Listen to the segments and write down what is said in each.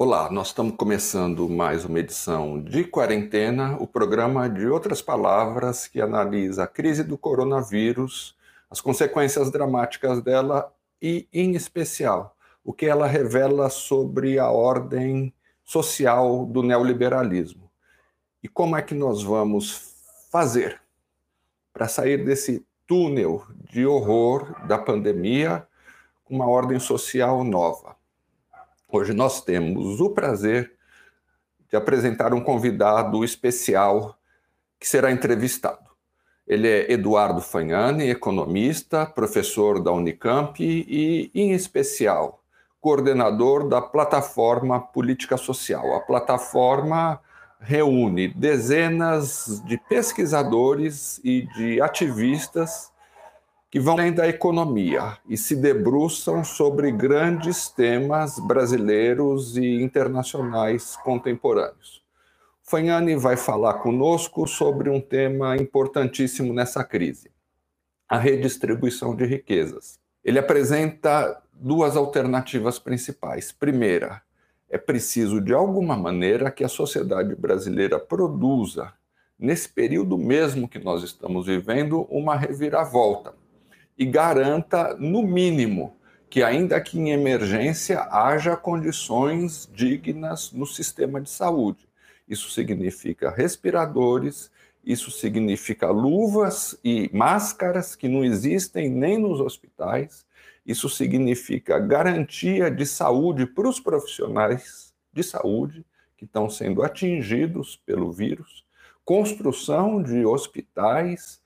Olá, nós estamos começando mais uma edição de Quarentena, o programa de outras palavras que analisa a crise do coronavírus, as consequências dramáticas dela e, em especial, o que ela revela sobre a ordem social do neoliberalismo. E como é que nós vamos fazer para sair desse túnel de horror da pandemia com uma ordem social nova? Hoje nós temos o prazer de apresentar um convidado especial que será entrevistado. Ele é Eduardo Fagnani, economista, professor da Unicamp e, em especial, coordenador da plataforma Política Social. A plataforma reúne dezenas de pesquisadores e de ativistas que vão além da economia e se debruçam sobre grandes temas brasileiros e internacionais contemporâneos. Fagnani vai falar conosco sobre um tema importantíssimo nessa crise: a redistribuição de riquezas. Ele apresenta duas alternativas principais. Primeira, é preciso, de alguma maneira, que a sociedade brasileira produza, nesse período mesmo que nós estamos vivendo, uma reviravolta e garanta, no mínimo, que, ainda que em emergência, haja condições dignas no sistema de saúde. Isso significa respiradores, isso significa luvas e máscaras que não existem nem nos hospitais, isso significa garantia de saúde para os profissionais de saúde que estão sendo atingidos pelo vírus, construção de hospitais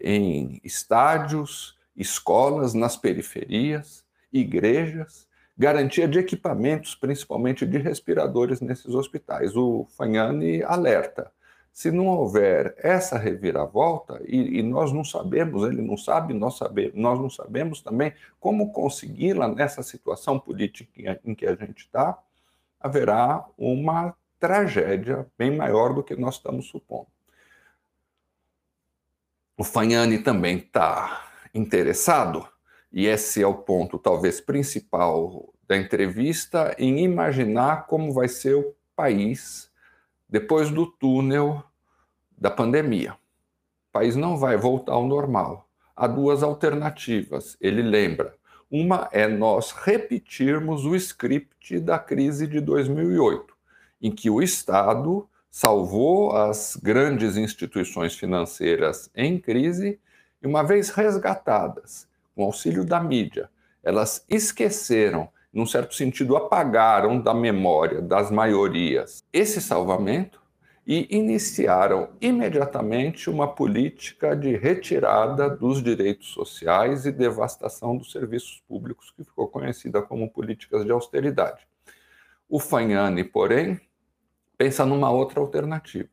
em estádios, escolas nas periferias, igrejas, garantia de equipamentos, principalmente de respiradores nesses hospitais. O Fagnani alerta. Se não houver essa reviravolta, e, e nós não sabemos, ele não sabe, nós, sabemos, nós não sabemos também como consegui-la nessa situação política em que a gente está, haverá uma tragédia bem maior do que nós estamos supondo. O Fagnani também está interessado, e esse é o ponto talvez principal da entrevista, em imaginar como vai ser o país depois do túnel da pandemia. O país não vai voltar ao normal. Há duas alternativas, ele lembra. Uma é nós repetirmos o script da crise de 2008, em que o Estado salvou as grandes instituições financeiras em crise e uma vez resgatadas, com auxílio da mídia, elas esqueceram, num certo sentido, apagaram da memória das maiorias esse salvamento e iniciaram imediatamente uma política de retirada dos direitos sociais e devastação dos serviços públicos, que ficou conhecida como políticas de austeridade. O Fagnani, porém, pensa numa outra alternativa.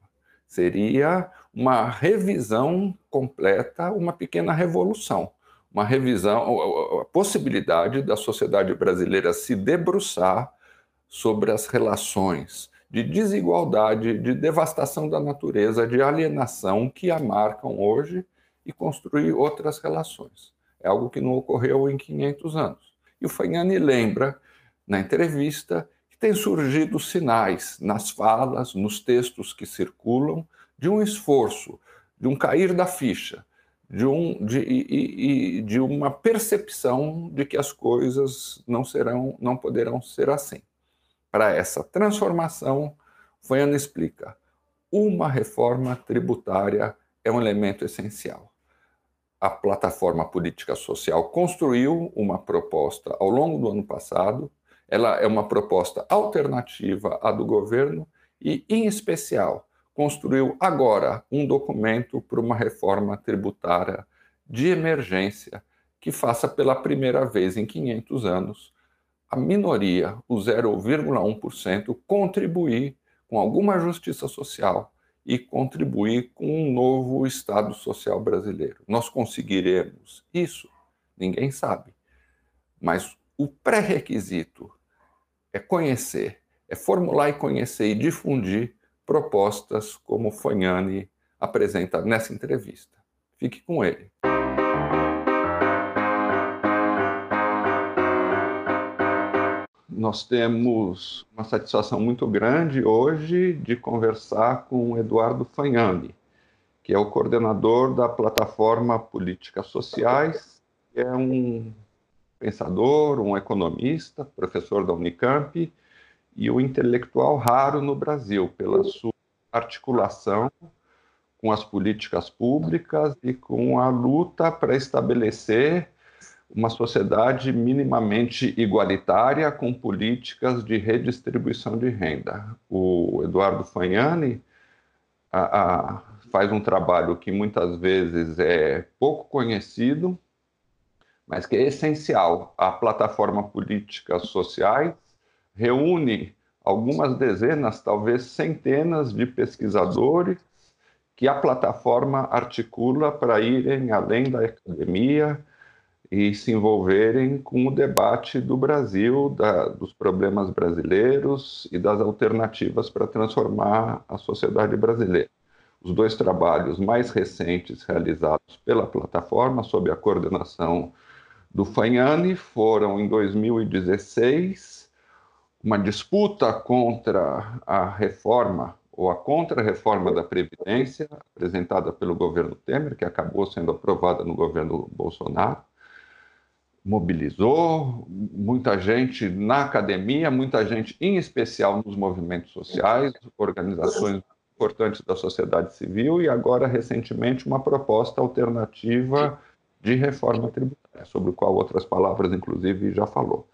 Seria uma revisão completa, uma pequena revolução, uma revisão, a possibilidade da sociedade brasileira se debruçar sobre as relações de desigualdade, de devastação da natureza, de alienação que a marcam hoje e construir outras relações. É algo que não ocorreu em 500 anos. E o Fagnani lembra, na entrevista, que tem surgido sinais nas falas, nos textos que circulam, de um esforço, de um cair da ficha, de, um, de, de uma percepção de que as coisas não serão, não poderão ser assim. Para essa transformação, Foiana explica: uma reforma tributária é um elemento essencial. A plataforma política social construiu uma proposta ao longo do ano passado. Ela é uma proposta alternativa à do governo e, em especial, construiu agora um documento para uma reforma tributária de emergência que faça pela primeira vez em 500 anos a minoria, o 0,1%, contribuir com alguma justiça social e contribuir com um novo Estado social brasileiro. Nós conseguiremos isso? Ninguém sabe. Mas o pré-requisito é conhecer, é formular e conhecer e difundir propostas como Fognani apresenta nessa entrevista. Fique com ele. nós temos uma satisfação muito grande hoje de conversar com Eduardo Fagnani, que é o coordenador da plataforma Políticas Sociais, é um pensador, um economista, professor da Unicamp e um intelectual raro no Brasil, pela sua articulação com as políticas públicas e com a luta para estabelecer uma sociedade minimamente igualitária com políticas de redistribuição de renda. O Eduardo Fagnani a, a, faz um trabalho que muitas vezes é pouco conhecido, mas que é essencial. A plataforma Políticas Sociais reúne algumas dezenas, talvez centenas de pesquisadores que a plataforma articula para irem além da academia e se envolverem com o debate do Brasil, da, dos problemas brasileiros e das alternativas para transformar a sociedade brasileira. Os dois trabalhos mais recentes realizados pela plataforma, sob a coordenação do Fagnani, foram em 2016 uma disputa contra a reforma ou a contra-reforma da Previdência, apresentada pelo governo Temer, que acabou sendo aprovada no governo Bolsonaro, mobilizou muita gente na academia, muita gente, em especial nos movimentos sociais, organizações importantes da sociedade civil, e agora, recentemente, uma proposta alternativa de reforma tributária, sobre o qual outras palavras, inclusive, já falou.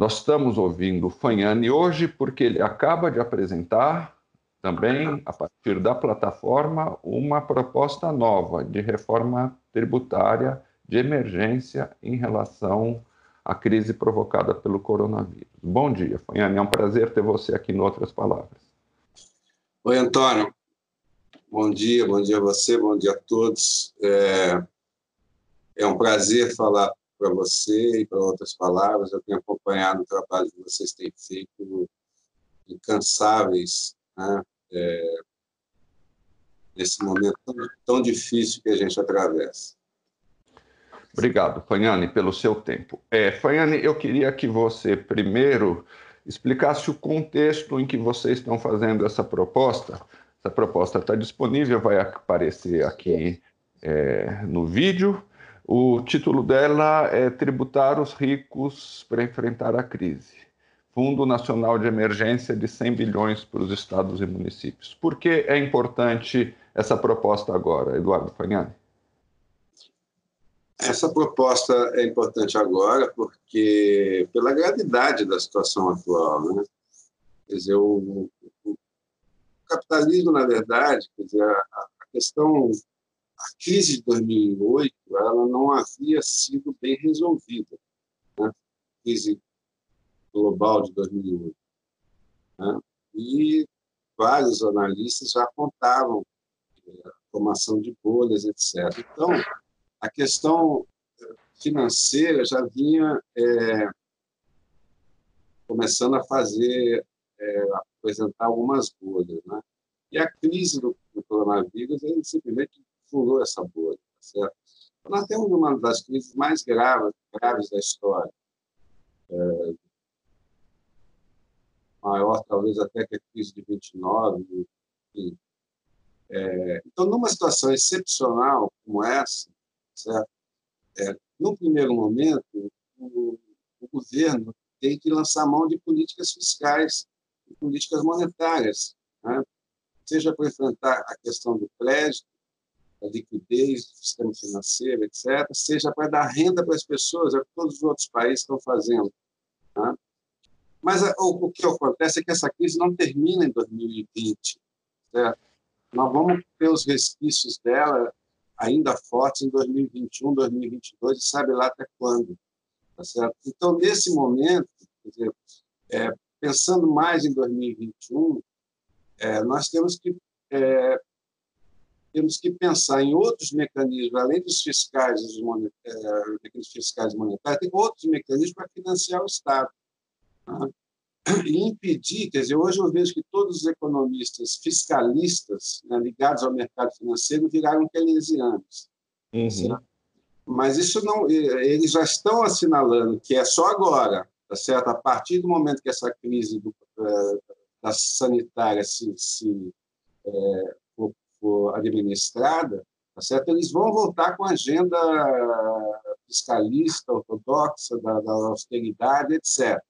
Nós estamos ouvindo o Fanhani hoje porque ele acaba de apresentar também, a partir da plataforma, uma proposta nova de reforma tributária de emergência em relação à crise provocada pelo coronavírus. Bom dia, Fanhane. É um prazer ter você aqui no Outras Palavras. Oi, Antônio. Bom dia, bom dia a você, bom dia a todos. É, é um prazer falar para você e para outras palavras. Eu tenho acompanhado o trabalho que vocês têm feito, incansáveis né? é, nesse momento tão, tão difícil que a gente atravessa. Obrigado, Fanhane, pelo seu tempo. É, Fanhane, eu queria que você primeiro explicasse o contexto em que vocês estão fazendo essa proposta. Essa proposta está disponível, vai aparecer aqui é, no vídeo. O título dela é Tributar os Ricos para Enfrentar a Crise. Fundo Nacional de Emergência de 100 bilhões para os estados e municípios. Por que é importante essa proposta agora, Eduardo Fagnani? Essa proposta é importante agora porque, pela gravidade da situação atual, né? Quer dizer, o, o capitalismo, na verdade, quer dizer, a, a questão, a crise de 2008, ela não havia sido bem resolvida. Né? A crise global de 2008. Né? E vários analistas já apontavam é, a formação de bolhas, etc. Então, a questão financeira já vinha é, começando a fazer, é, apresentar algumas bolhas. Né? E a crise do, do coronavírus simplesmente furou essa bolha. Tá certo? Então, nós temos uma das crises mais graves, graves da história, é, maior talvez até que a crise de 29. Enfim. É, então, numa situação excepcional como essa, certo? É, no primeiro momento, o, o, governo tem que lançar mão de políticas fiscais e políticas monetárias, né? seja para enfrentar a questão do crédito, a liquidez do sistema financeiro, etc., seja para dar renda para as pessoas, é o que todos os outros países estão fazendo. Né? Mas o, o que acontece é que essa crise não termina em 2020. Certo? Nós vamos ter os resquícios dela ainda fortes em 2021, 2022, e sabe lá até quando. Tá certo? Então, nesse momento, dizer, é, pensando mais em 2021, é, nós temos que é, temos que pensar em outros mecanismos, além dos fiscais, dos monetários, é, fiscais monetários, tem outros mecanismos para financiar o Estado e impedir, quer dizer, hoje eu vejo que todos os economistas fiscalistas né, ligados ao mercado financeiro viraram keynesianos. Uhum. Mas isso não, eles já estão assinalando que é só agora, tá certo? A partir do momento que essa crise do, é, da sanitária se, se é, for, administrada, tá certo? Eles vão voltar com a agenda fiscalista, ortodoxa, da, da austeridade, etc.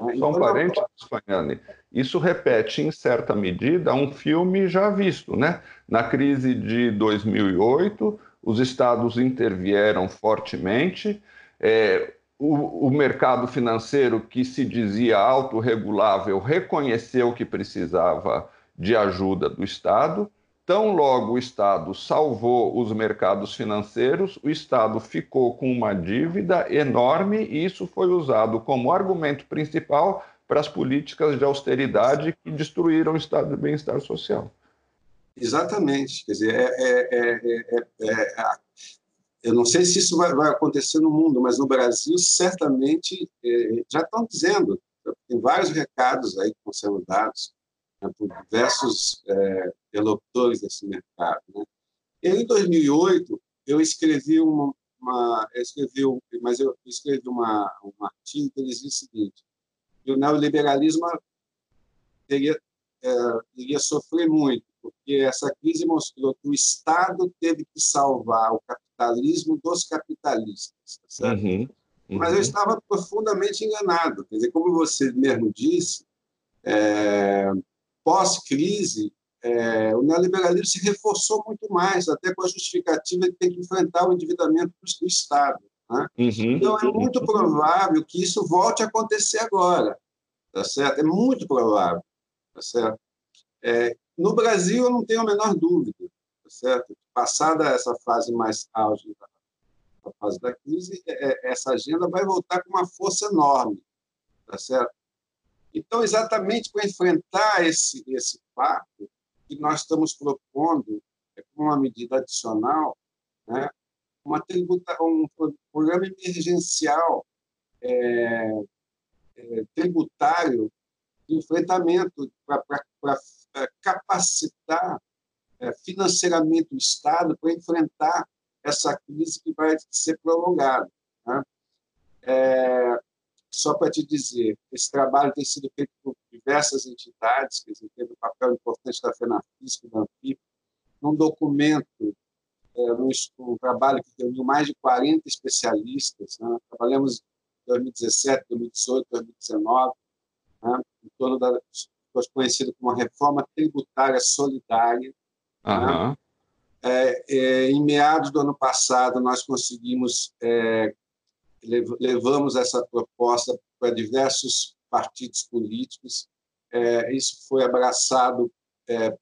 Né? Só um então, parênteses, Fagnani. Isso repete, em certa medida, um filme já visto. Né? Na crise de 2008, os estados intervieram fortemente, é, o, o, mercado financeiro, que se dizia autorregulável, reconheceu que precisava de ajuda do Estado. Tão logo o Estado salvou os mercados financeiros, o Estado ficou com uma dívida enorme e isso foi usado como argumento principal para as políticas de austeridade que destruíram o estado de bem-estar social. Exatamente. Quer dizer, é, é, é, eu não sei se isso vai, vai, acontecer no mundo, mas no Brasil, certamente, já estão dizendo, tem vários recados aí que estão sendo dados né, por diversos interlocutores desse mercado. Né? Em 2008, eu escrevi uma, uma eu escrevi, mas eu escrevi uma, um artigo que dizia o seguinte: que o neoliberalismo teria, é, iria sofrer muito, porque essa crise mostrou que o Estado teve que salvar o capitalismo dos capitalistas. Tá uhum, uhum. Mas eu estava profundamente enganado. Quer dizer, como você mesmo disse, é, pós-crise, é, o neoliberalismo se reforçou muito mais, até com a justificativa de ter que enfrentar o endividamento do Estado. Né? Uhum. Então, é muito provável que isso volte a acontecer agora. Tá certo? É muito provável. Tá certo? É, no Brasil, eu não tenho a menor dúvida. Tá certo? Passada essa fase mais auge da fase da crise, é, é, essa agenda vai voltar com uma força enorme. Tá certo? Então, exatamente para enfrentar esse, esse fato, que nós estamos propondo, é, como uma medida adicional, né, uma tributa, um programa emergencial é, é, tributário de enfrentamento para capacitar é, financeiramente o Estado para enfrentar essa crise que vai ser prolongada. Né? É, só para te dizer, esse trabalho tem sido feito por diversas entidades, que teve um papel importante da FENAFISC, da ANFIP, num documento é, um, trabalho que reuniu mais de 40 especialistas. Né? Trabalhamos em 2017, 2018, 2019, né? em torno da conhecida como a reforma tributária solidária. Uhum. Né? É, é, em meados do ano passado, nós conseguimos, é, levamos essa proposta para diversos partidos políticos. É, isso foi abraçado é,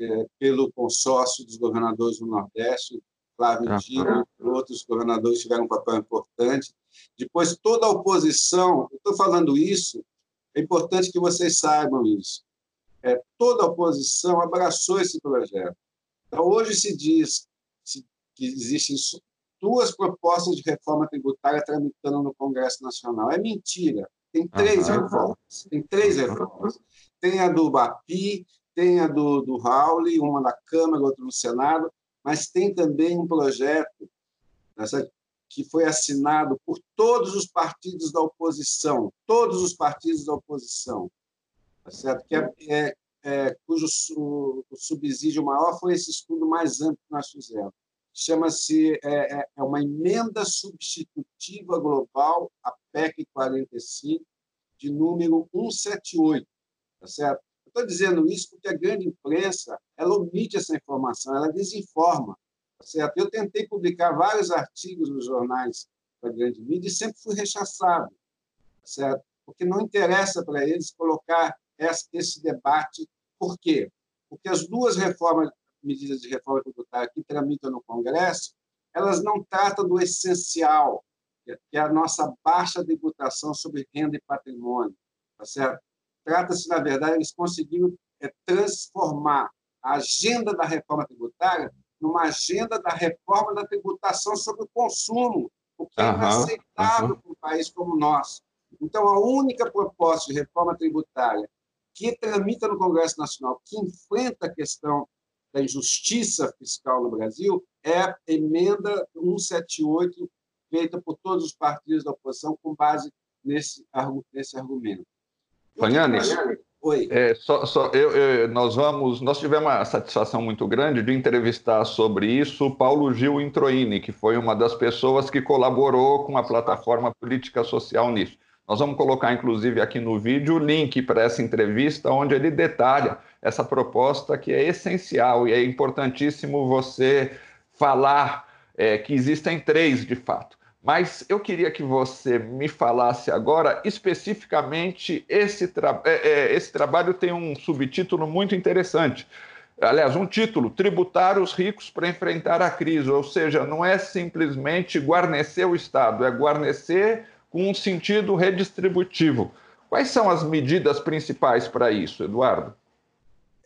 é, pelo consórcio dos governadores do Nordeste, Flávio uhum. Dino e outros governadores tiveram um papel importante. Depois, toda a oposição, estou falando isso, é importante que vocês saibam isso. É, toda a oposição abraçou esse projeto. Então, hoje se diz que existem duas propostas de reforma tributária tramitando no Congresso Nacional. É mentira. Tem três uhum. reformas. Tem três reformas. Tem a do BAPI, tem a do, do Raul, uma na Câmara, outra no Senado, mas tem também um projeto que foi assinado por todos os partidos da oposição, todos os partidos da oposição, tá certo? Que é, é, é, cujo o, o, subsídio maior foi esse estudo mais amplo que nós fizemos. Chama-se é, é, é uma emenda substitutiva global, a PEC 45, de número 178, tá certo? Estou dizendo isso porque a grande imprensa ela omite essa informação, ela desinforma. Tá certo? Eu tentei publicar vários artigos nos jornais da grande mídia e sempre fui rechaçado, tá certo? porque não interessa para eles colocar esse debate. Por quê? Porque as duas reformas, medidas de reforma tributária que tramitam no Congresso, elas não tratam do essencial, que é a nossa baixa tributação sobre renda e patrimônio, tá certo? Trata-se, na verdade, eles conseguiram é, transformar a agenda da reforma tributária numa agenda da reforma da tributação sobre o consumo, o que é inaceitável uhum. para um país como o nosso. Então, a única proposta de reforma tributária que tramita no Congresso Nacional, que enfrenta a questão da injustiça fiscal no Brasil, é a emenda 178, feita por todos os partidos da oposição, com base nesse, nesse argumento. Fanhane, Oi. É, só, só, eu, eu, nós vamos, nós tivemos uma satisfação muito grande de entrevistar sobre isso Paulo Gil Introini, que foi uma das pessoas que colaborou com a plataforma Política Social nisso. Nós vamos colocar, inclusive, aqui no vídeo o link para essa entrevista, onde ele detalha essa proposta que é essencial e é importantíssimo você falar é, que existem três, de fato. Mas eu queria que você me falasse agora especificamente esse, tra é, é, esse trabalho tem um subtítulo muito interessante. Aliás, um título: Tributar os ricos para enfrentar a crise. Ou seja, não é simplesmente guarnecer o Estado, é guarnecer com um sentido redistributivo. Quais são as medidas principais para isso, Eduardo?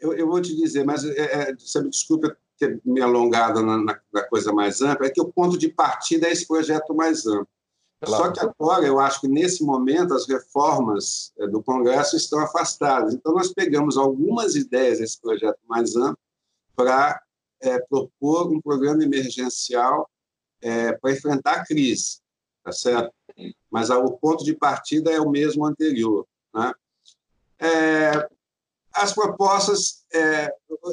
Eu, eu vou te dizer, mas é, é, você me desculpe ter me alongado na, na, na, coisa mais ampla, é que o ponto de partida é esse projeto mais amplo. Claro. Só que agora, eu acho que nesse momento as reformas é, do Congresso estão afastadas. Então, nós pegamos algumas ideias desse projeto mais amplo para é, propor um programa emergencial é, para enfrentar a crise, tá certo? Mas o ponto de partida é o mesmo anterior. Né? É, as propostas, é,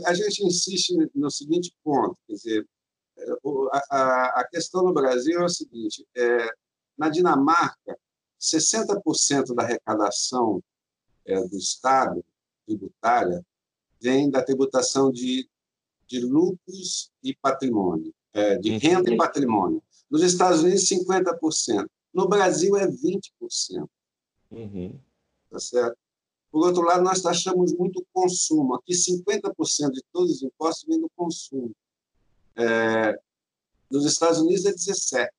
a gente insiste no seguinte ponto, quer dizer, é, a, a questão no Brasil é o seguinte, é, na Dinamarca, 60% da arrecadação é, do Estado tributária vem da tributação de, de lucros e patrimônio, é, de renda e patrimônio. Nos Estados Unidos, 50%. No Brasil, é 20%. Uhum. Tá certo? Por outro lado, nós taxamos muito o consumo. Aqui, 50% de todos os impostos vêm do consumo. É, nos Estados Unidos, é 17%.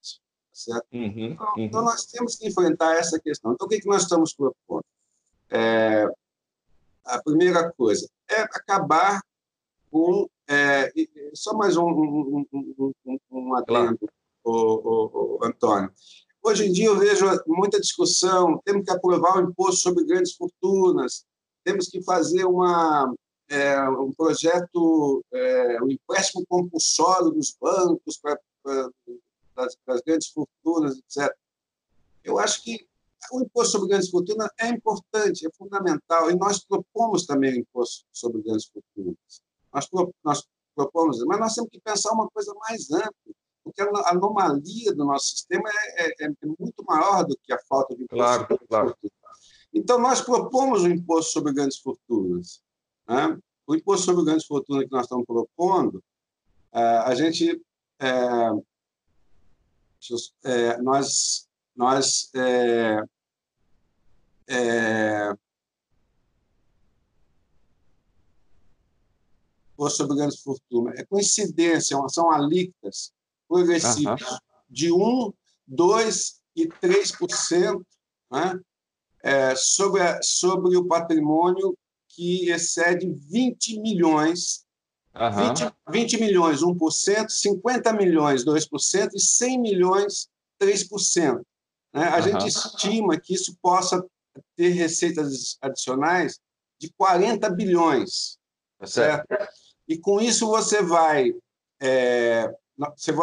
Certo? Uhum, então, uhum. então, nós temos que enfrentar essa questão. Então, o que, que nós estamos propondo? É, a primeira coisa é acabar com. É, só mais um, um, um, um, adendo, claro. o, o, o Antônio. Hoje em dia eu vejo muita discussão, temos que aprovar o imposto sobre grandes fortunas, temos que fazer uma, é, um projeto, é, um empréstimo compulsório dos bancos para, as grandes fortunas, etc. Eu acho que o imposto sobre grandes fortunas é importante, é fundamental, e nós propomos também o imposto sobre grandes fortunas. Nós, nós propomos, mas nós temos que pensar uma coisa mais ampla porque a anomalia do nosso sistema é, é, é muito maior do que a falta de imposto. Claro, claro. Então, nós propomos o imposto sobre grandes fortunas. Né? O imposto sobre grandes fortunas que nós estamos propondo, é, a gente. É, é, nós. nós imposto sobre grandes fortunas. É coincidência, são alíquotas progressivos uhum. de 1, 2 e 3% né, é, sobre, a, sobre o patrimônio que excede 20 milhões. Uhum. 20, 20 milhões, 1%, 50 milhões, 2% e 100 milhões, 3%. Né? A uhum. gente estima que isso possa ter receitas adicionais de 40 bilhões, tá certo? E com isso você vai é,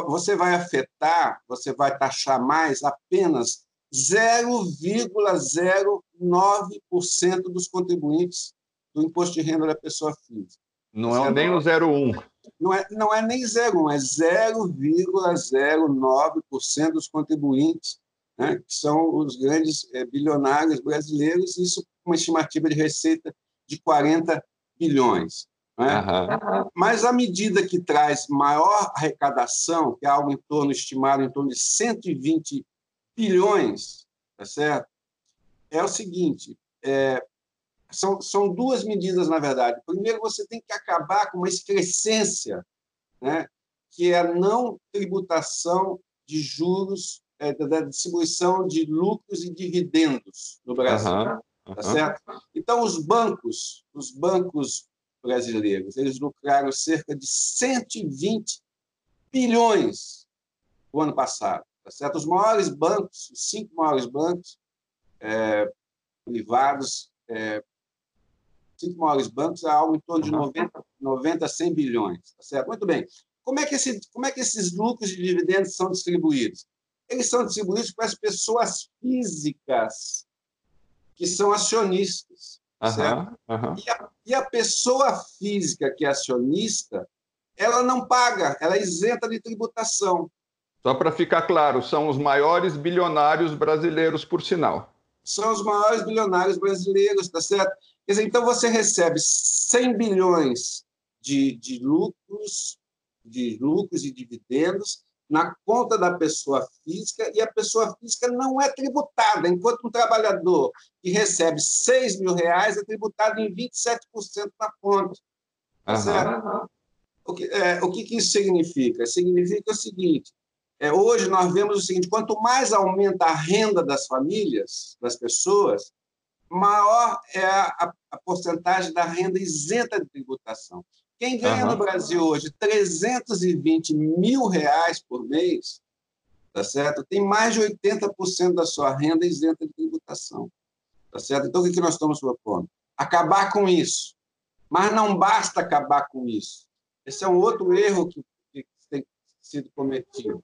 você vai afetar, você vai taxar mais apenas 0,09% dos contribuintes do imposto de renda da pessoa física. Não é nem o 0,1. Não é, não é nem 0,1, é 0,09% dos contribuintes, né, que são os grandes é, bilionários brasileiros, isso com uma estimativa de receita de 40 bilhões. Né? Uhum. Mas a medida que traz maior arrecadação, que é algo em torno, estimado em torno de 120 bilhões, tá certo? é o seguinte: é, são, são duas medidas, na verdade. Primeiro, você tem que acabar com uma excrescência, né? que é a não tributação de juros, é, da distribuição de lucros e dividendos no Brasil. Uhum. Uhum. Tá certo? Então, os bancos, os bancos brasileiros. Eles lucraram cerca de 120 bilhões o ano passado. Tá certo? Os maiores bancos, os cinco maiores bancos é, privados, é, cinco maiores bancos, é algo em torno de 90, 90 a 100 bilhões. Tá certo? Muito bem. Como é, que esse, como é que esses lucros de dividendos são distribuídos? eles são distribuídos para as pessoas físicas que são acionistas. Uhum, uhum. E, a, e, a, pessoa física que é acionista, ela não paga, ela é isenta de tributação. Só para ficar claro, são os maiores bilionários brasileiros, por sinal. São os maiores bilionários brasileiros, tá certo? Quer dizer, então você recebe 100 bilhões de, de lucros, de lucros e dividendos na conta da pessoa física e a pessoa física não é tributada, enquanto um trabalhador que recebe 6 mil reais é tributado em 27% na conta. Certo? O, que, é, o que, que isso significa? Significa o seguinte, é, hoje nós vemos o seguinte, quanto mais aumenta a renda das famílias, das pessoas, maior é a, a porcentagem da renda isenta de tributação. Quem ganha uhum. no Brasil hoje 320 mil reais por mês, tá certo? Tem mais de 80% da sua renda isenta de tributação, tá certo? Então, o que nós estamos propondo? Acabar com isso. Mas não basta acabar com isso. Esse é um outro erro que, que tem sido cometido.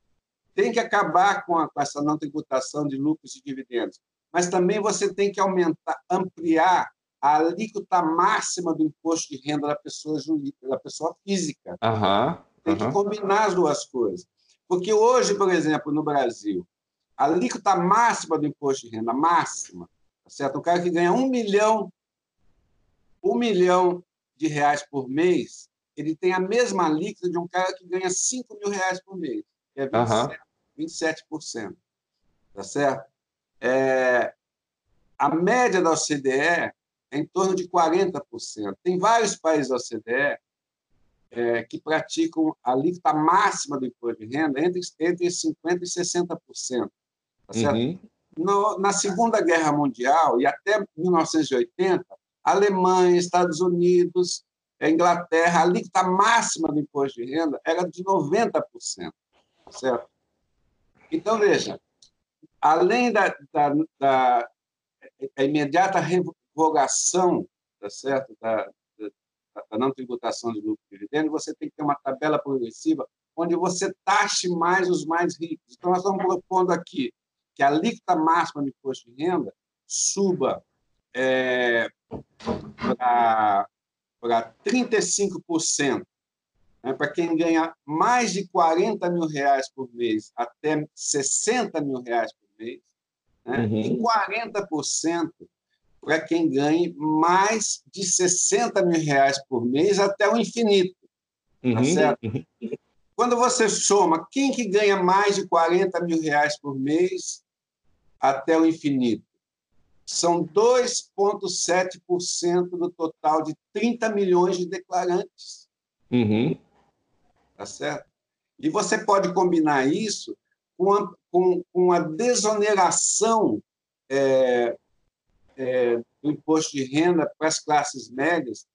Tem que acabar com, a, com essa não tributação de lucros e dividendos. Mas também você tem que aumentar, ampliar a alíquota máxima do imposto de renda da pessoa, da pessoa física. Uhum, Tem que combinar as duas coisas. Porque hoje, por exemplo, no Brasil, a alíquota máxima do imposto de renda, máxima, tá certo? o cara que ganha um milhão, um milhão de reais por mês, ele tem a mesma alíquota de um cara que ganha 5 mil reais por mês, que é 27%. Uhum. 27% tá certo? É, a média da OCDE é em torno de 40%. Tem vários países da OCDE é, que praticam a alíquota máxima do imposto de renda entre, entre 50% e 60%. Tá certo? Uhum. No, na Segunda Guerra Mundial e até 1980, Alemanha, Estados Unidos, Inglaterra, a alíquota máxima do imposto de renda era de 90%. Tá certo? Então, veja, além da, da, da imediata revogação tá certo? Da, da, da não tributação de lucro e dividendo, você tem que ter uma tabela progressiva onde você taxe mais os mais ricos. Então, nós estamos propondo aqui que a alíquota máxima de imposto de renda suba é, para 35%. Né, para quem ganha mais de 40 mil reais por mês até 60 mil reais por mês, né, uhum. e 40% para quem ganhe mais de 60 mil reais por mês até o infinito. Tá uhum. certo? Uhum. Quando você soma quem que ganha mais de 40 mil reais por mês até o infinito, são 2,7% do total de 30 milhões de declarantes. Uhum. Tá certo? E você pode combinar isso com a, com, com a desoneração é, é, do imposto de renda para as classes médias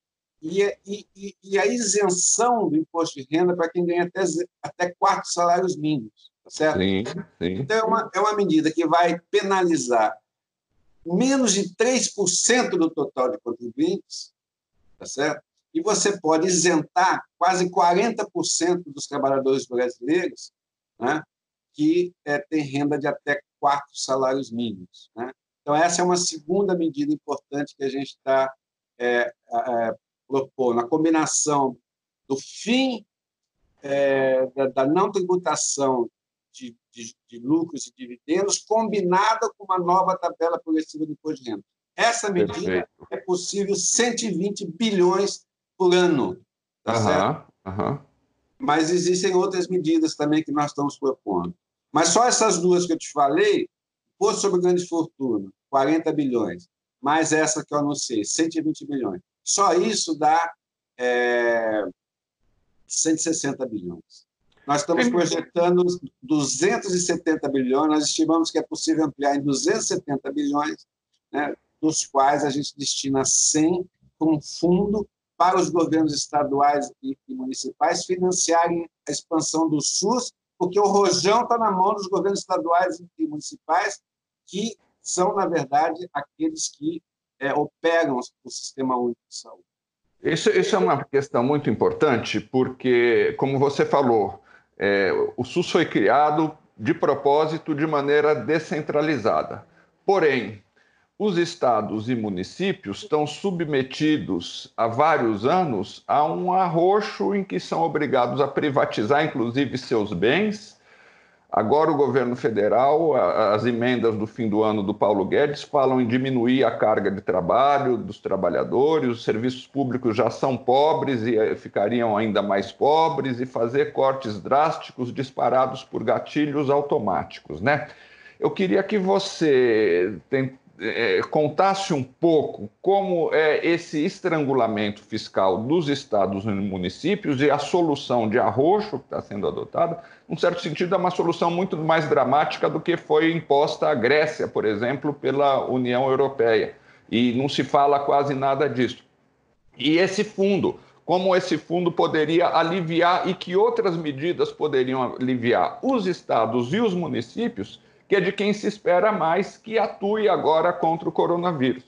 e, e, e, a isenção do imposto de renda para quem ganha até, até quatro salários mínimos. Tá certo? Sim, sim. Então, é uma, é uma medida que vai penalizar menos de 3% do total de contribuintes, tá certo? e você pode isentar quase 40% dos trabalhadores brasileiros né, que é, têm renda de até quatro salários mínimos. Né? Então, essa é uma segunda medida importante que a gente está é, é, propondo, a combinação do fim é, da, da, não tributação de, de, de, lucros e dividendos, combinada com uma nova tabela progressiva de imposto de renda. Essa medida Perfeito. é possível 120 bilhões por ano. Tá uhum, certo? Uhum. Mas existem outras medidas também que nós estamos propondo. Mas só essas duas que eu te falei, Imposto sobre Grandes Fortunas, 40 bilhões, mais essa que eu anunciei, 120 bilhões. Só isso dá é, 160 bilhões. Nós estamos projetando 270 bilhões, nós estimamos que é possível ampliar em 270 bilhões, né, dos quais a gente destina 100 para um fundo para os governos estaduais e municipais financiarem a expansão do SUS, porque o rojão está na mão dos governos estaduais e municipais que são, na verdade, aqueles que é, operam o Sistema Único de Saúde. Isso, isso é uma questão muito importante, porque, como você falou, é, o SUS foi criado de propósito de maneira descentralizada. Porém, os estados e municípios estão submetidos há vários anos a um arroxo em que são obrigados a privatizar, inclusive, seus bens. Agora, o governo federal, as emendas do fim do ano do Paulo Guedes falam em diminuir a carga de trabalho dos trabalhadores, os serviços públicos já são pobres e eh, ficariam ainda mais pobres, e fazer cortes drásticos disparados por gatilhos automáticos. Né? Eu queria que você é, contasse um pouco como é esse estrangulamento fiscal dos estados e municípios e a solução de arroxo que está sendo adotada, num certo sentido, é uma solução muito mais dramática do que foi imposta à Grécia, por exemplo, pela União Europeia. E não se fala quase nada disso. E esse fundo, como esse fundo poderia aliviar e que outras medidas poderiam aliviar os estados e os municípios que é de quem se espera mais que atue agora contra o coronavírus.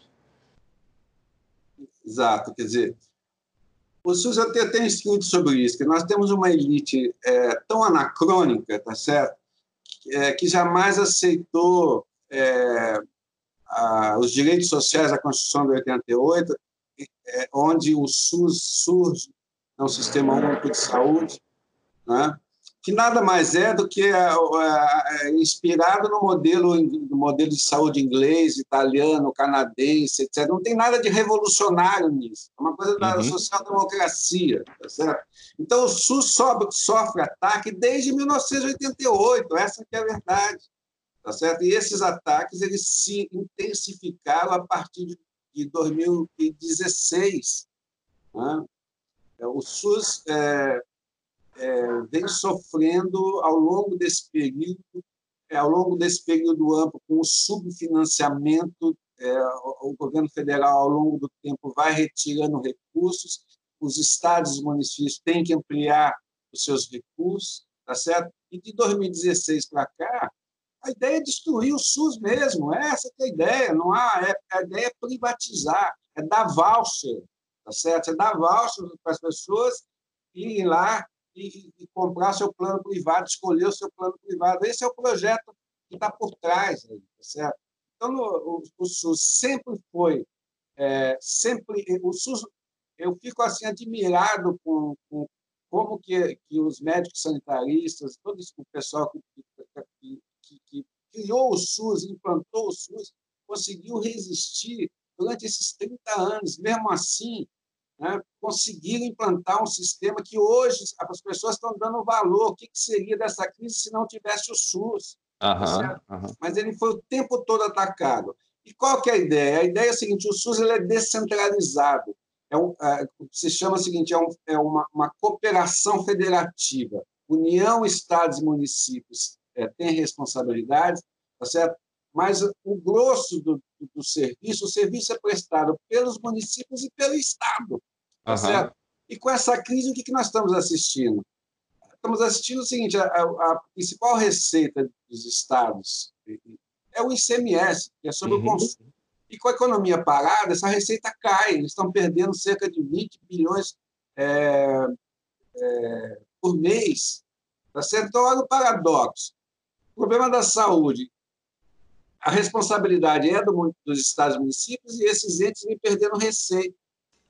Exato, quer dizer, o SUS até tem escrito sobre isso, que nós temos uma elite é, tão anacrônica, tá certo, é, que jamais aceitou é, a, os direitos sociais da Constituição de 88, é, onde o SUS surge, é um sistema único de saúde, né? Que nada mais é do que é, é, inspirado no modelo, no modelo de saúde inglês, italiano, canadense, etc. Não tem nada de revolucionário nisso. É uma coisa da uhum. social-democracia, tá certo? Então, o SUS sofre, sofre ataque desde 1988, essa que é a verdade, tá certo? E esses ataques eles se intensificaram a partir de, de 2016. Né? O SUS é, é, vem sofrendo ao longo desse período, é, ao longo desse período amplo, com o subfinanciamento, é, o governo federal, ao longo do tempo, vai retirando recursos, os estados e municípios têm que ampliar os seus recursos, tá certo? E de 2016 para cá, a ideia é destruir o SUS mesmo, essa é a ideia, não há, é, a ideia é privatizar, é dar voucher, tá certo? É dar voucher para as pessoas irem lá e, e, comprar seu plano privado, escolher o seu plano privado. Esse é o projeto que está por trás, aí, tá certo? Então, no, o, o, SUS sempre foi, é, sempre o SUS, eu fico assim admirado com, com como que, que os médicos sanitaristas, todo esse, o pessoal que, que, que criou o SUS, implantou o SUS, conseguiu resistir durante esses 30 anos. Mesmo assim, né, conseguiram implantar um sistema que hoje as pessoas estão dando valor. O que, que seria dessa crise se não tivesse o SUS? Uhum, uhum. Mas ele foi o tempo todo atacado. E qual que é a ideia? A ideia é a seguinte: o SUS ele é descentralizado. É um, é, se chama o seguinte: é, um, é uma, uma, cooperação federativa. União, estados e municípios é, têm responsabilidades, tá certo? mas o grosso do, do, serviço, o serviço é prestado pelos municípios e pelo Estado. Tá uhum. certo? E com essa crise, o que, que nós estamos assistindo? Estamos assistindo o seguinte: a, a principal receita dos estados é o ICMS, que é sobre uhum. o consumo. E com a economia parada, essa receita cai. Eles estão perdendo cerca de 20 bilhões é, é, por mês. Tá certo? Então, olha o paradoxo. O problema da saúde a responsabilidade é do, dos estados e municípios e esses entes vêm perdendo receita.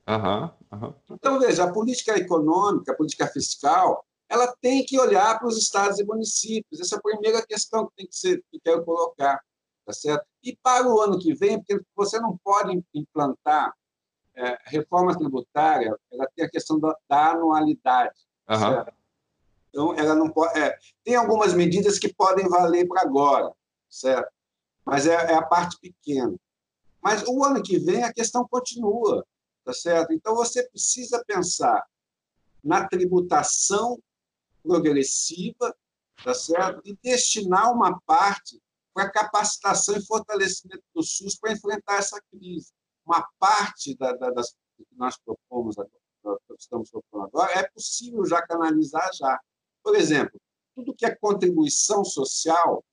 Uhum, uhum. Então, veja, a política econômica, a política fiscal, ela tem que olhar para os estados e municípios. Essa é a primeira questão que tem que ser que quero colocar, tá certo? E para o ano que vem, porque você não pode implantar é, reforma tributária, ela tem a questão da, da anualidade, uhum. certo? Então, ela não pode. É, tem algumas medidas que podem valer para agora, certo? mas é, é a parte pequena. Mas o ano que vem a questão continua, tá certo? Então você precisa pensar na tributação progressiva, tá certo? E destinar uma parte para capacitação e fortalecimento do SUS para enfrentar essa crise. Uma parte da, da, das que nós propomos agora, estamos propondo agora, é possível já canalizar já. Por exemplo, tudo que é contribuição social,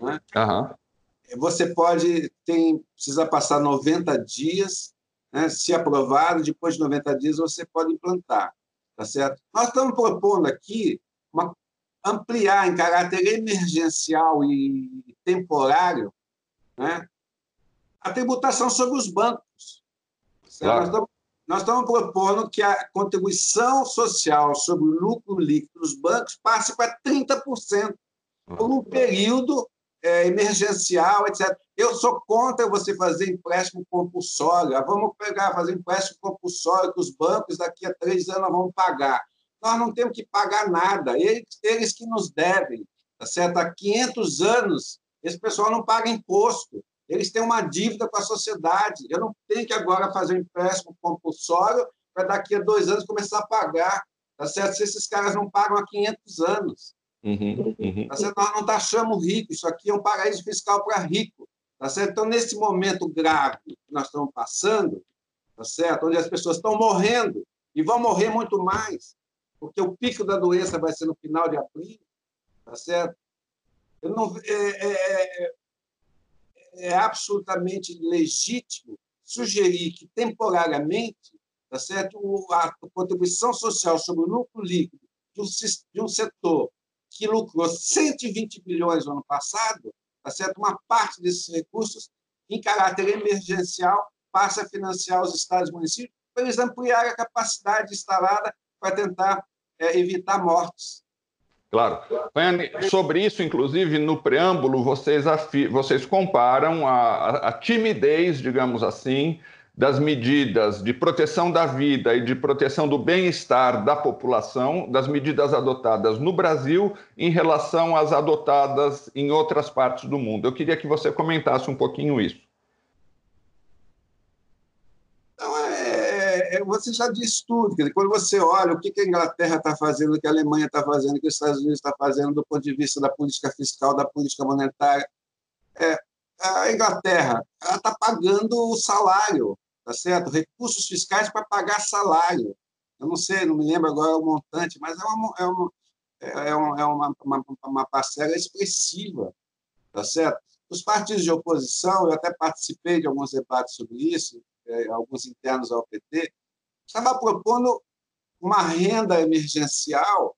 né? Uhum você pode, tem, precisa passar 90 dias, né? se aprovado, depois de 90 dias você pode implantar, tá certo? Nós estamos propondo aqui uma, ampliar em caráter emergencial e temporário né, a tributação sobre os bancos. Claro. Nós, estamos, nós estamos propondo que a contribuição social sobre o lucro líquido dos bancos passe para 30% por um período é, emergencial, etc. Eu sou contra você fazer empréstimo compulsório. Ah, vamos pegar, fazer empréstimo compulsório que os bancos daqui a três anos vão pagar. Nós não temos que pagar nada, eles, eles que nos devem. Tá certo? Há 500 anos, esse pessoal não paga imposto. Eles têm uma dívida com a sociedade. Eu não tenho que agora fazer um empréstimo compulsório para daqui a dois anos começar a pagar. Tá certo? Se esses caras não pagam há 500 anos. Uhum, uhum. Tá certo? Nós não taxamos rico, isso aqui é um paraíso fiscal para rico. Tá certo? Então, nesse momento grave que nós estamos passando, tá certo? onde as pessoas estão morrendo e vão morrer muito mais, porque o pico da doença vai ser no final de abril, tá certo? Eu não, é, é, é, é absolutamente legítimo sugerir que, temporariamente, tá certo? a contribuição social sobre o lucro líquido de um, de um setor que lucrou 120 bilhões no ano passado, tá certo? uma parte desses recursos, em caráter emergencial, passa a financiar os estados e municípios para eles ampliarem a capacidade instalada para tentar é, evitar mortes. Claro. sobre isso, inclusive, no preâmbulo, vocês, vocês comparam a, a timidez, digamos assim, das medidas de proteção da vida e de proteção do bem-estar da população, das medidas adotadas no Brasil em relação às adotadas em outras partes do mundo. Eu queria que você comentasse um pouquinho isso. Então, é, você já disse tudo. Quando você olha o que a Inglaterra está fazendo, o que a Alemanha está fazendo, o que os Estados Unidos está fazendo do ponto de vista da política fiscal, da política monetária, é, a Inglaterra está pagando o salário tá certo? Recursos fiscais para pagar salário. Eu não sei, não me lembro agora o montante, mas é uma, é uma, é uma, é uma, uma, uma parcela expressiva, tá certo? Os partidos de oposição, eu até participei de alguns debates sobre isso, é, alguns internos ao PT, estava propondo uma renda emergencial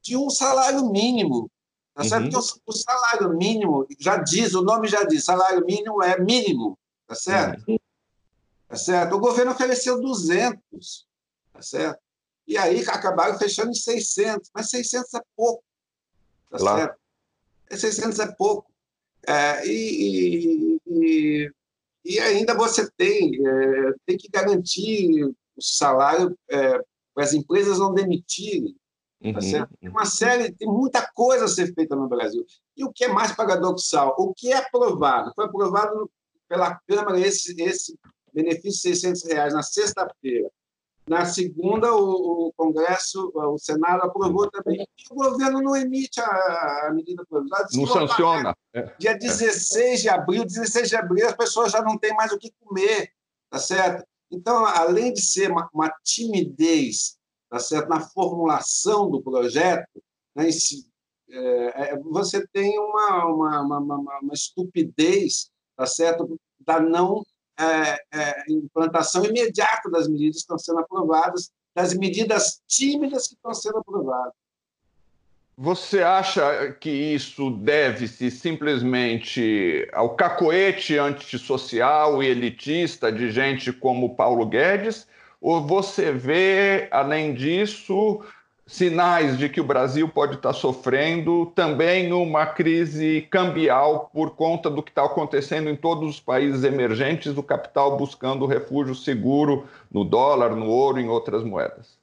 de um salário mínimo. Tá certo? Uhum. Porque o, o, salário mínimo, já diz, o nome já diz, salário mínimo é mínimo, tá certo? Uhum. Tá certo? O governo ofereceu 200, tá certo? E aí acabaram fechando em 600, mas 600 é pouco, tá claro. certo? 600 é pouco. É, e, e, e, ainda você tem, é, tem que garantir o salário é, para as empresas não demitirem. Tá uhum, certo? Tem uma série, tem muita coisa a ser feita no Brasil. E o que é mais paradoxal? O que é aprovado? Foi aprovado pela Câmara esse, esse benefício de 600 reais na sexta-feira. Na segunda, o, o, Congresso, o Senado aprovou também. E o governo não emite a, a medida provisória. Não sanciona. É. Dia 16 de abril, 16 de abril, as pessoas já não têm mais o que comer, tá certo? Então, além de ser uma, uma timidez, tá certo, na formulação do projeto, né, é, é, você tem uma, uma, uma, uma estupidez, tá certo, da não é, é, implantação imediata das medidas que estão sendo aprovadas, das medidas tímidas que estão sendo aprovadas. Você acha que isso deve-se simplesmente ao cacoete antissocial e elitista de gente como Paulo Guedes? Ou você vê, além disso, sinais de que o Brasil pode estar sofrendo também uma crise cambial por conta do que está acontecendo em todos os países emergentes, do capital buscando refúgio seguro no dólar, no ouro, em outras moedas.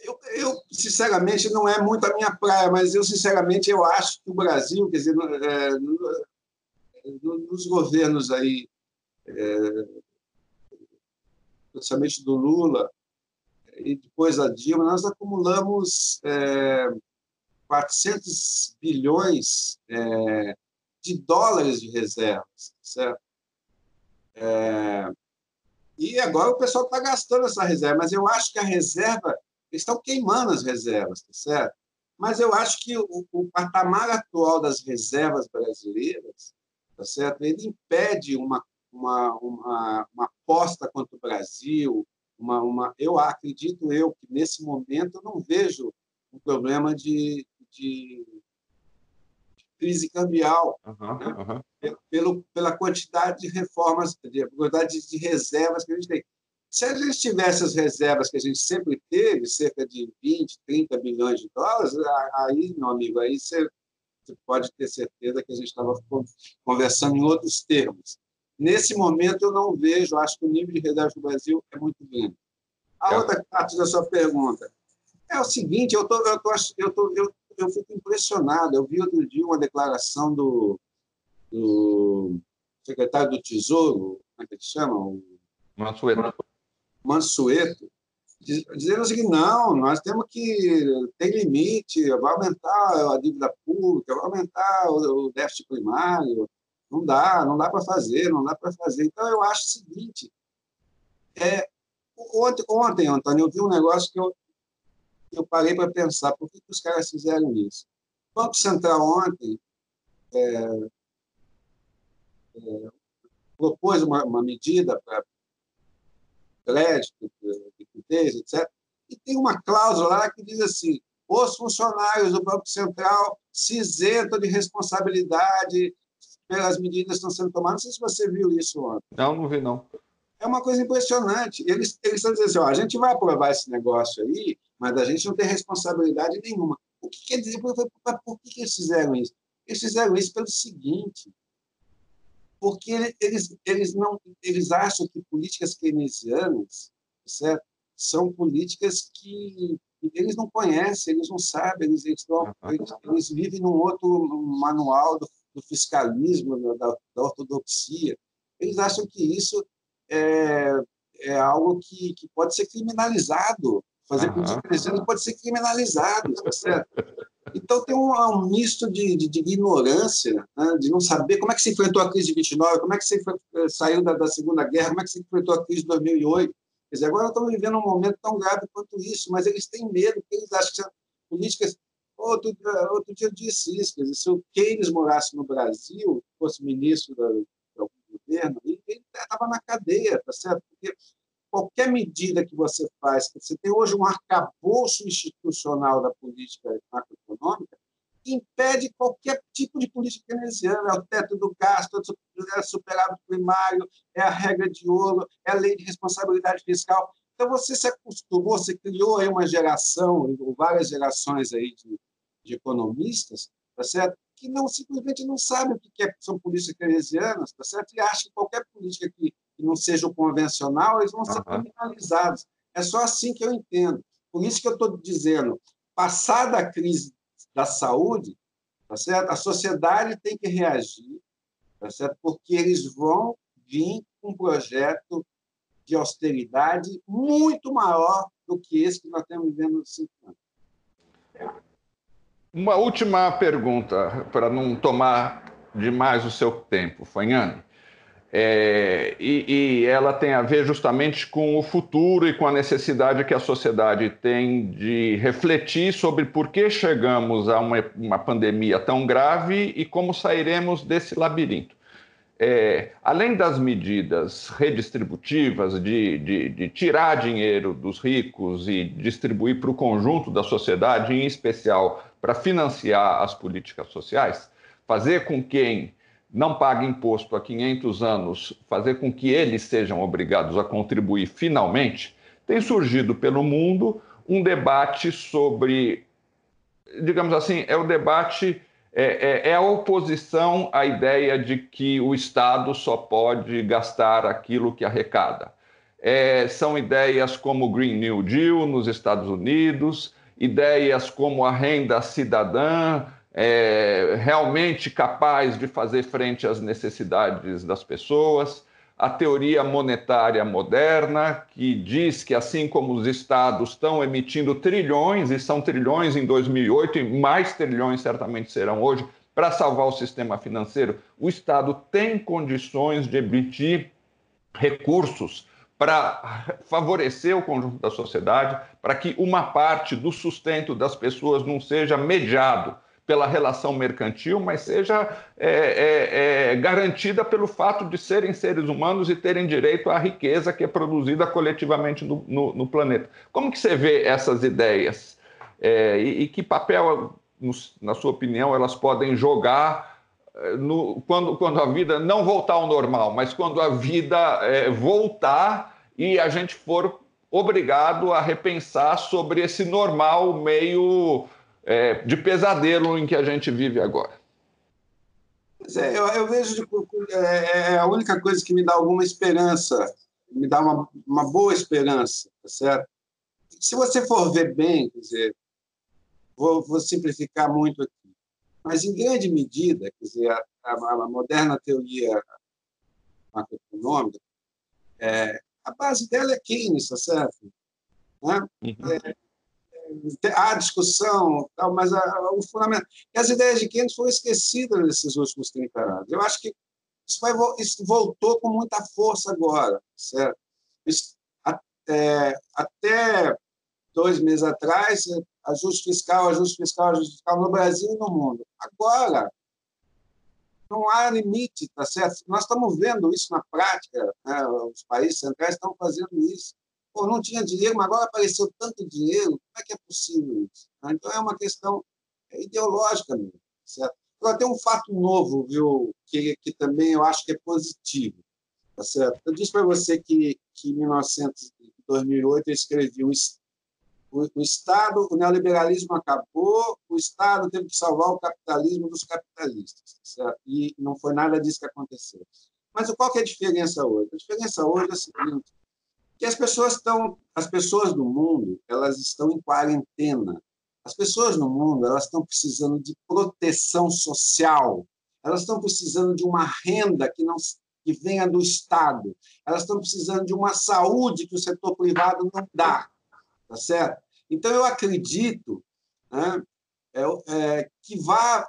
Eu, eu, sinceramente, não é muito a minha praia, mas eu, sinceramente, eu acho que o Brasil, quer dizer, é, nos governos aí, é, principalmente do Lula, e depois da Dilma, nós acumulamos é, 400 bilhões é, de dólares de reservas, certo? É, e agora o pessoal está gastando essa reserva, mas eu acho que a reserva, eles estão queimando as reservas, tá certo? Mas eu acho que o, o patamar atual das reservas brasileiras, tá certo? Ele impede uma, uma, uma, uma aposta contra o Brasil, uma, uma, eu acredito eu que nesse momento eu não vejo um problema de, de crise cambial, uhum, né? uhum. Pelo, pela quantidade de reformas, de quantidade de reservas que a gente tem. Se a gente tivesse as reservas que a gente sempre teve, cerca de 20, 30 bilhões de dólares, aí, meu amigo, aí você, você pode ter certeza que a gente estava conversando em outros termos. Nesse momento, eu não vejo, acho que o nível de reserva do Brasil é muito grande. A é. outra parte da sua pergunta é o seguinte: eu, tô, eu, tô, eu, tô, eu, eu fico impressionado. Eu vi outro dia uma declaração do, do secretário do Tesouro, como é que ele chama? O Mansueto. Mansueto, dizendo o seguinte: não, nós temos que ter limite, vai aumentar a dívida pública, vai aumentar o déficit primário, não dá, não dá para fazer, não dá para fazer. Então, eu acho o seguinte: é, ontem, ontem, Antônio, eu vi um negócio que eu, eu parei para pensar: por que, que os caras fizeram isso? O Banco Central ontem é, é, propôs uma, uma medida para crédito, liquidez, etc. E tem uma cláusula lá que diz assim: os funcionários do Banco Central se isentam de responsabilidade pelas medidas que estão sendo tomadas. Não sei se você viu isso ontem. Não, não vi, não. É uma coisa impressionante. Eles, eles estão dizendo assim, ó, a gente vai aprovar esse negócio aí, mas a gente não tem responsabilidade nenhuma. O que quer dizer? Por, por, que eles fizeram isso? Eles fizeram isso pelo seguinte, porque eles, eles, não, eles acham que políticas keynesianas certo? são políticas que eles não conhecem, eles não sabem, eles, eles, eles, eles vivem num outro manual do do fiscalismo, da, da, ortodoxia. Eles acham que isso é, é algo que, que pode ser criminalizado. Fazer uhum. política crescendo pode ser criminalizado, tá certo? Então tem um, um misto de, de, de ignorância, né? de não saber como é que se enfrentou a crise de 29, como é que se eh, saiu da, da Segunda Guerra, como é que se enfrentou a crise de 2008. Quer dizer, agora estamos vivendo um momento tão grave quanto isso, mas eles têm medo, porque eles acham que políticas Outro, outro dia eu disse isso, quer dizer, se o Keynes morasse no Brasil, fosse ministro do, do governo, ele estava na cadeia, tá certo? Porque qualquer medida que você faz, você tem hoje um arcabouço institucional da política macroeconômica, que impede qualquer tipo de política keynesiana, é o teto do gasto, é o superávit primário, é a regra de ouro, é a lei de responsabilidade fiscal. Então, você se acostumou, você criou aí uma geração, várias gerações aí de, de economistas, tá certo? que não simplesmente não sabem o que é, são políticas keynesianas, tá certo? e acham que qualquer política que, que não seja o convencional, eles vão ser criminalizados. É só assim que eu entendo. Por isso que eu estou dizendo, passada a crise da saúde, tá certo? a sociedade tem que reagir, tá certo? porque eles vão vir com um projeto de austeridade muito maior do que esse que nós estamos vivendo nos cinco anos. Uma última pergunta, para não tomar demais o seu tempo, Fanhane. É, e, e, ela tem a ver justamente com o futuro e com a necessidade que a sociedade tem de refletir sobre por que chegamos a uma, uma pandemia tão grave e como sairemos desse labirinto. É, além das medidas redistributivas de, de, de, tirar dinheiro dos ricos e distribuir para o conjunto da sociedade, em especial para financiar as políticas sociais, fazer com quem não paga imposto há 500 anos, fazer com que eles sejam obrigados a contribuir finalmente, tem surgido pelo mundo um debate sobre, digamos assim, é o debate, é, é, é a oposição à ideia de que o Estado só pode gastar aquilo que arrecada. É, são ideias como o Green New Deal nos Estados Unidos, ideias como a renda cidadã, é, realmente capaz de fazer frente às necessidades das pessoas, a teoria monetária moderna, que diz que assim como os estados estão emitindo trilhões, e são trilhões em 2008, e mais trilhões certamente serão hoje, para salvar o sistema financeiro, o Estado tem condições de emitir recursos para favorecer o conjunto da sociedade, para que uma parte do sustento das pessoas não seja mediado pela relação mercantil, mas seja é, é, é, garantida pelo fato de serem seres humanos e terem direito à riqueza que é produzida coletivamente no, no, no planeta. Como que você vê essas ideias? é, e, e, que papel, na sua opinião, elas podem jogar no, quando, quando a vida não voltar ao normal, mas quando a vida é, voltar e a gente for obrigado a repensar sobre esse normal meio é, de pesadelo em que a gente vive agora. É, eu, eu, vejo é, é, a única coisa que me dá alguma esperança, me dá uma, uma boa esperança, tá certo? Se você for ver bem, quer dizer, vou, vou simplificar muito aqui, mas em grande medida, quer dizer, a, a, moderna teoria macroeconômica, é, a base dela é Keynes, tá certo? Né? Uhum. É, há discussão, tal, mas a, o fundamento. E as ideias de Keynes foram esquecidas nesses últimos 30 anos. Eu acho que isso, vai, isso voltou com muita força agora, certo? Isso, é, até dois meses atrás, ajuste fiscal, ajuste fiscal, ajuste fiscal no Brasil e no mundo. Agora, não há limite, tá certo? Nós estamos vendo isso na prática, né? os países centrais estão fazendo isso. Pô, não tinha dinheiro, mas agora apareceu tanto dinheiro, como é que é possível isso? Né? Então, é uma questão ideológica mesmo, certo? Agora, tem um fato novo, viu, que, que também eu acho que é positivo, tá certo? Eu disse para você que, que em 1900, 2008 eu escrevi um, o, o Estado, o neoliberalismo acabou, o Estado teve que salvar o capitalismo dos capitalistas, tá certo? E não foi nada disso que aconteceu. Mas qual é a diferença hoje? A diferença hoje é a seguinte, que as pessoas estão, as pessoas do mundo, elas estão em quarentena. As pessoas no mundo, elas estão precisando de proteção social. Elas estão precisando de uma renda que não que venha do Estado. Elas estão precisando de uma saúde que o setor privado não dá, tá certo? Então eu acredito né, é, é, que vá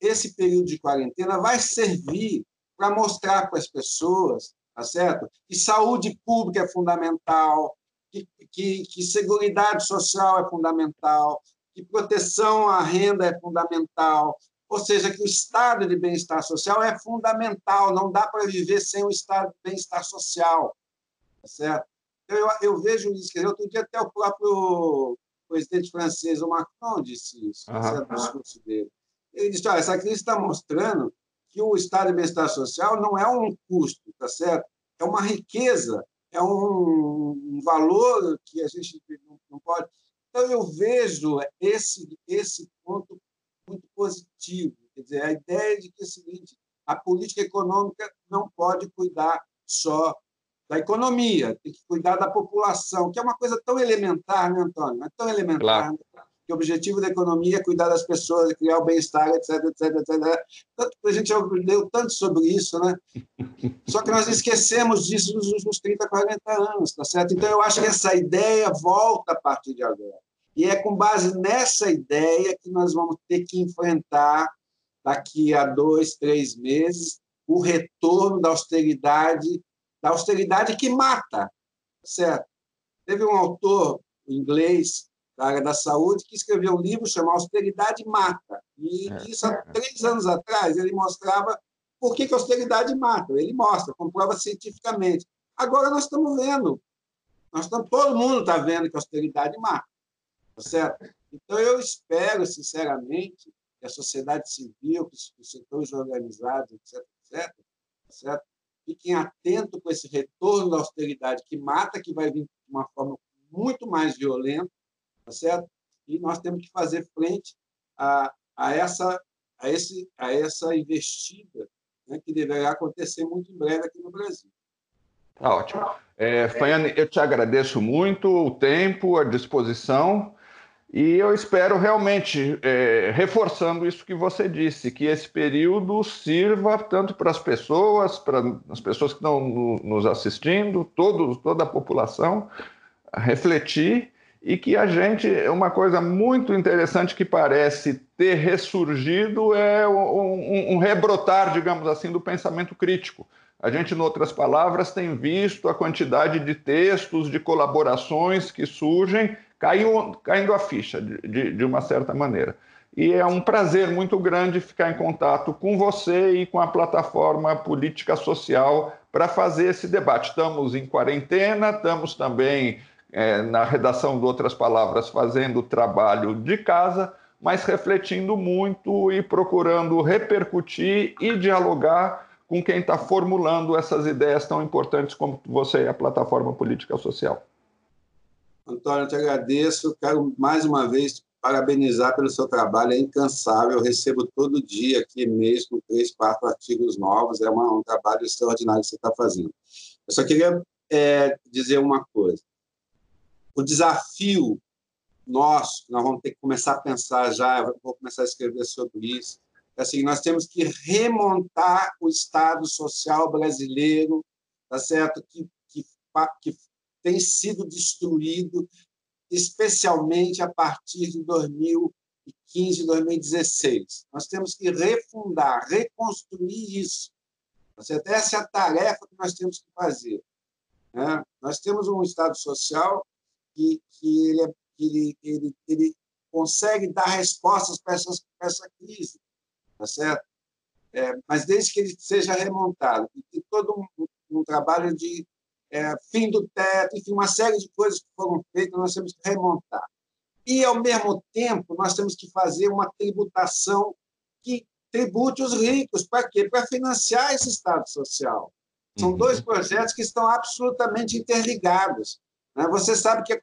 esse período de quarentena vai servir para mostrar para as pessoas tá certo? Que saúde pública é fundamental, que, que, que seguridade social é fundamental, que proteção à renda é fundamental, ou seja, que o estado de bem-estar social é fundamental, não dá para viver sem o estado de bem-estar social, tá certo? Eu, eu vejo isso, quer dizer, outro dia até o próprio presidente francês, o Macron, disse isso, uhum. no discurso dele. Ele disse, olha, essa crise está mostrando que o estado de bem-estar social não é um custo, tá certo? É uma riqueza, é um, valor que a gente não, não pode. Então eu vejo esse esse ponto muito positivo, quer dizer, a ideia de que é o seguinte, a política econômica não pode cuidar só da economia, tem que cuidar da população, que é uma coisa tão elementar, né, Antônio? É tão elementar. Claro. Né? que o objetivo da economia é cuidar das pessoas, criar o bem-estar, etc, etc, etc. Tanto, a gente já leu tanto sobre isso, né? Só que nós esquecemos disso nos últimos 30, 40 anos, tá certo? Então, eu acho que essa ideia volta a partir de agora. E é com base nessa ideia que nós vamos ter que enfrentar, daqui a dois, três meses, o retorno da austeridade, da austeridade que mata, certo? Teve um autor inglês da área da saúde, que escreveu um livro chamado Austeridade Mata. E é. isso há três anos atrás ele mostrava por que, que a austeridade mata. Ele mostra, comprova cientificamente. Agora nós estamos vendo, nós estamos, todo mundo está vendo que a austeridade mata. Tá certo? Então, eu espero, sinceramente, que a sociedade civil, que os setores organizados, etc., etc., tá certo? Fiquem atentos com esse retorno da austeridade que mata, que vai vir de uma forma muito mais violenta, tá certo? E nós temos que fazer frente a, a, essa, a, esse, a essa investida né, que deverá acontecer muito em breve aqui no Brasil. Tá ótimo. É, eu te agradeço muito o tempo, a disposição. E eu espero realmente, é, reforçando isso que você disse, que esse período sirva tanto para as pessoas, para as pessoas que estão nos assistindo, todos, toda a população, a refletir e que a gente, uma coisa muito interessante que parece ter ressurgido é um, um, rebrotar, digamos assim, do pensamento crítico. A gente, em outras palavras, tem visto a quantidade de textos, de colaborações que surgem caindo, caindo a ficha, de, de uma certa maneira. E é um prazer muito grande ficar em contato com você e com a plataforma Política Social para fazer esse debate. Estamos em quarentena, estamos também é, na redação de outras palavras, fazendo trabalho de casa, mas refletindo muito e procurando repercutir e dialogar com quem está formulando essas ideias tão importantes como você e a plataforma política social. Antônio, eu te agradeço. Quero mais uma vez parabenizar pelo seu trabalho, é incansável. Eu recebo todo dia aqui mesmo três, quatro artigos novos. É um trabalho extraordinário que você está fazendo. Eu só queria é, dizer uma coisa. O desafio nosso, nós vamos ter que começar a pensar já, vou começar a escrever sobre isso, assim, nós temos que remontar o Estado social brasileiro, tá certo? Que, que, que tem sido destruído, especialmente a partir de 2015, 2016. Nós temos que refundar, reconstruir isso. Tá certo? Essa é a tarefa que nós temos que fazer. Né? Nós temos um Estado social que, que ele, é, ele, ele, ele consegue dar respostas para, essas, para essa crise, tá certo? É, mas desde que ele seja remontado, e todo um, um trabalho de é, fim do teto, enfim, uma série de coisas que foram feitas, nós temos que remontar. E, ao mesmo tempo, nós temos que fazer uma tributação que tribute os ricos. Para quê? Para financiar esse Estado social. São uhum. dois projetos que estão absolutamente interligados. Né? Você sabe que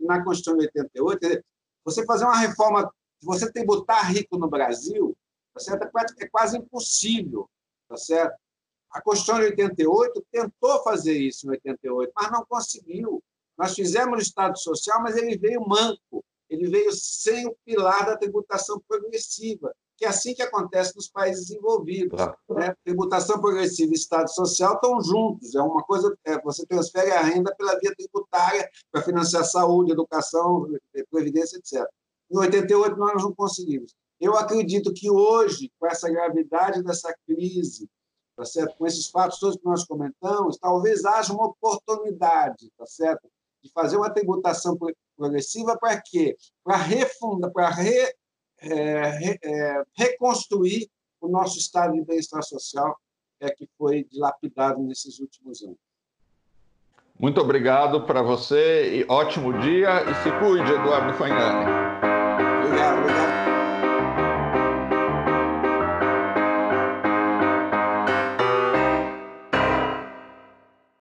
na Constituição de 88, você fazer uma reforma, você tributar rico no Brasil, tá certo? É, é quase impossível. Tá certo? A Constituição de 88 tentou fazer isso em 88, mas não conseguiu. Nós fizemos o Estado Social, mas ele veio manco, ele veio sem o pilar da tributação progressiva, que é assim que acontece nos países desenvolvidos. Né? Tributação progressiva e Estado Social estão juntos, é uma coisa, é, você transfere a renda pela via tributária para financiar saúde, educação, previdência, etc. Em 88 nós não conseguimos. Eu acredito que hoje, com essa gravidade dessa crise, tá certo? Com esses fatos todos que nós comentamos, talvez haja uma oportunidade, tá certo? De fazer uma tributação progressiva para quê? Para refundar, para re, é, re, é, reconstruir o nosso estado de bem-estar social é, que foi dilapidado nesses últimos anos. Muito obrigado para você e ótimo dia e se cuide, Eduardo Fagnani. Obrigado, obrigado.